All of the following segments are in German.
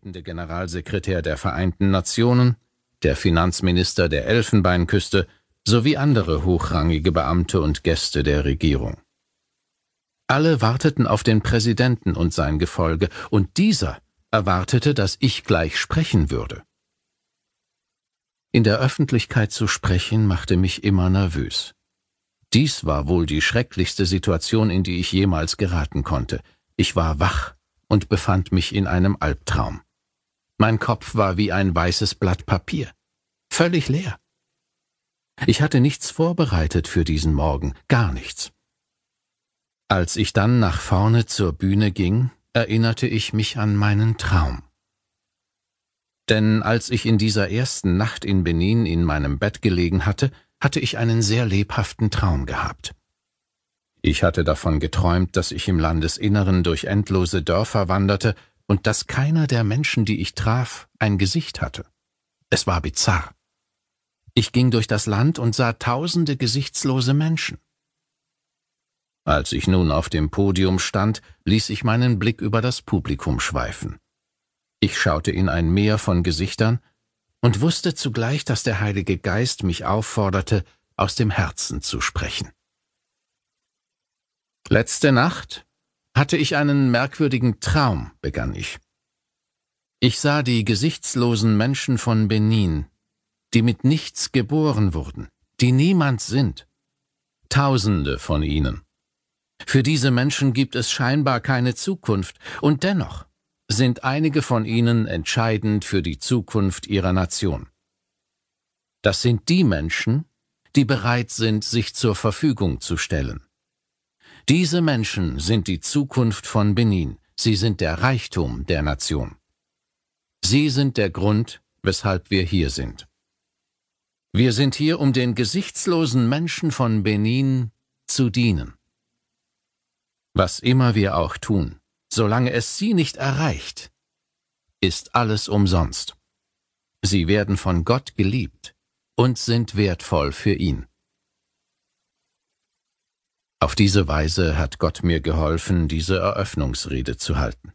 stellvertretende Generalsekretär der Vereinten Nationen, der Finanzminister der Elfenbeinküste sowie andere hochrangige Beamte und Gäste der Regierung. Alle warteten auf den Präsidenten und sein Gefolge, und dieser erwartete, dass ich gleich sprechen würde. In der Öffentlichkeit zu sprechen machte mich immer nervös. Dies war wohl die schrecklichste Situation, in die ich jemals geraten konnte. Ich war wach und befand mich in einem Albtraum. Mein Kopf war wie ein weißes Blatt Papier, völlig leer. Ich hatte nichts vorbereitet für diesen Morgen, gar nichts. Als ich dann nach vorne zur Bühne ging, erinnerte ich mich an meinen Traum. Denn als ich in dieser ersten Nacht in Benin in meinem Bett gelegen hatte, hatte ich einen sehr lebhaften Traum gehabt. Ich hatte davon geträumt, dass ich im Landesinneren durch endlose Dörfer wanderte und dass keiner der Menschen, die ich traf, ein Gesicht hatte. Es war bizarr. Ich ging durch das Land und sah tausende gesichtslose Menschen. Als ich nun auf dem Podium stand, ließ ich meinen Blick über das Publikum schweifen. Ich schaute in ein Meer von Gesichtern und wusste zugleich, dass der Heilige Geist mich aufforderte, aus dem Herzen zu sprechen. Letzte Nacht hatte ich einen merkwürdigen Traum, begann ich. Ich sah die gesichtslosen Menschen von Benin, die mit nichts geboren wurden, die niemand sind. Tausende von ihnen. Für diese Menschen gibt es scheinbar keine Zukunft, und dennoch sind einige von ihnen entscheidend für die Zukunft ihrer Nation. Das sind die Menschen, die bereit sind, sich zur Verfügung zu stellen. Diese Menschen sind die Zukunft von Benin, sie sind der Reichtum der Nation. Sie sind der Grund, weshalb wir hier sind. Wir sind hier, um den gesichtslosen Menschen von Benin zu dienen. Was immer wir auch tun, Solange es sie nicht erreicht, ist alles umsonst. Sie werden von Gott geliebt und sind wertvoll für ihn. Auf diese Weise hat Gott mir geholfen, diese Eröffnungsrede zu halten.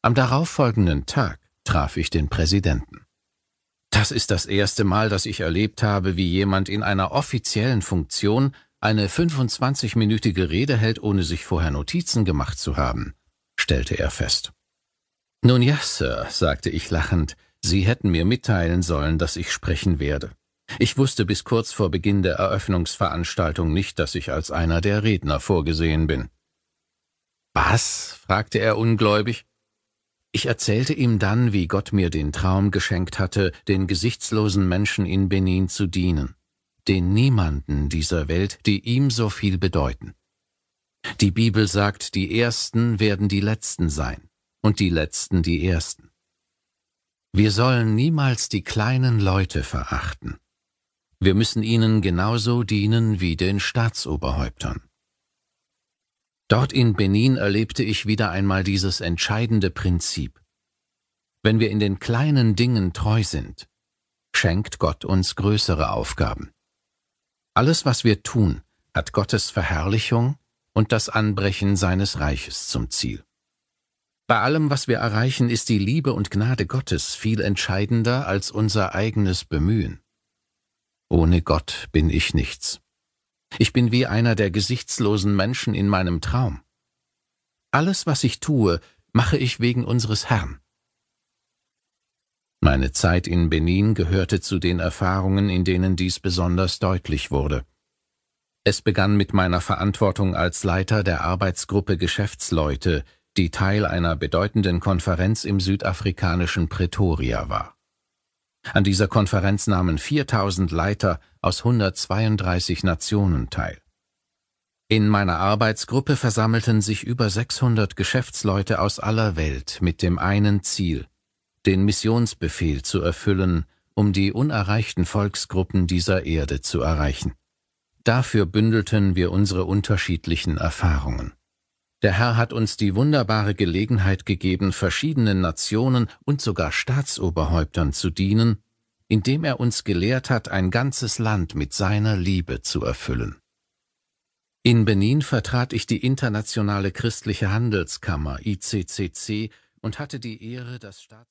Am darauffolgenden Tag traf ich den Präsidenten. Das ist das erste Mal, dass ich erlebt habe, wie jemand in einer offiziellen Funktion eine 25-minütige Rede hält, ohne sich vorher Notizen gemacht zu haben stellte er fest. Nun ja, Sir, sagte ich lachend, Sie hätten mir mitteilen sollen, dass ich sprechen werde. Ich wusste bis kurz vor Beginn der Eröffnungsveranstaltung nicht, dass ich als einer der Redner vorgesehen bin. Was? fragte er ungläubig. Ich erzählte ihm dann, wie Gott mir den Traum geschenkt hatte, den gesichtslosen Menschen in Benin zu dienen, den Niemanden dieser Welt, die ihm so viel bedeuten. Die Bibel sagt, die Ersten werden die Letzten sein und die Letzten die Ersten. Wir sollen niemals die kleinen Leute verachten. Wir müssen ihnen genauso dienen wie den Staatsoberhäuptern. Dort in Benin erlebte ich wieder einmal dieses entscheidende Prinzip. Wenn wir in den kleinen Dingen treu sind, schenkt Gott uns größere Aufgaben. Alles, was wir tun, hat Gottes Verherrlichung und das Anbrechen seines Reiches zum Ziel. Bei allem, was wir erreichen, ist die Liebe und Gnade Gottes viel entscheidender als unser eigenes Bemühen. Ohne Gott bin ich nichts. Ich bin wie einer der gesichtslosen Menschen in meinem Traum. Alles, was ich tue, mache ich wegen unseres Herrn. Meine Zeit in Benin gehörte zu den Erfahrungen, in denen dies besonders deutlich wurde. Es begann mit meiner Verantwortung als Leiter der Arbeitsgruppe Geschäftsleute, die Teil einer bedeutenden Konferenz im südafrikanischen Pretoria war. An dieser Konferenz nahmen 4000 Leiter aus 132 Nationen teil. In meiner Arbeitsgruppe versammelten sich über 600 Geschäftsleute aus aller Welt mit dem einen Ziel, den Missionsbefehl zu erfüllen, um die unerreichten Volksgruppen dieser Erde zu erreichen. Dafür bündelten wir unsere unterschiedlichen Erfahrungen. Der Herr hat uns die wunderbare Gelegenheit gegeben, verschiedenen Nationen und sogar Staatsoberhäuptern zu dienen, indem er uns gelehrt hat, ein ganzes Land mit seiner Liebe zu erfüllen. In Benin vertrat ich die Internationale Christliche Handelskammer ICCC und hatte die Ehre, das Staats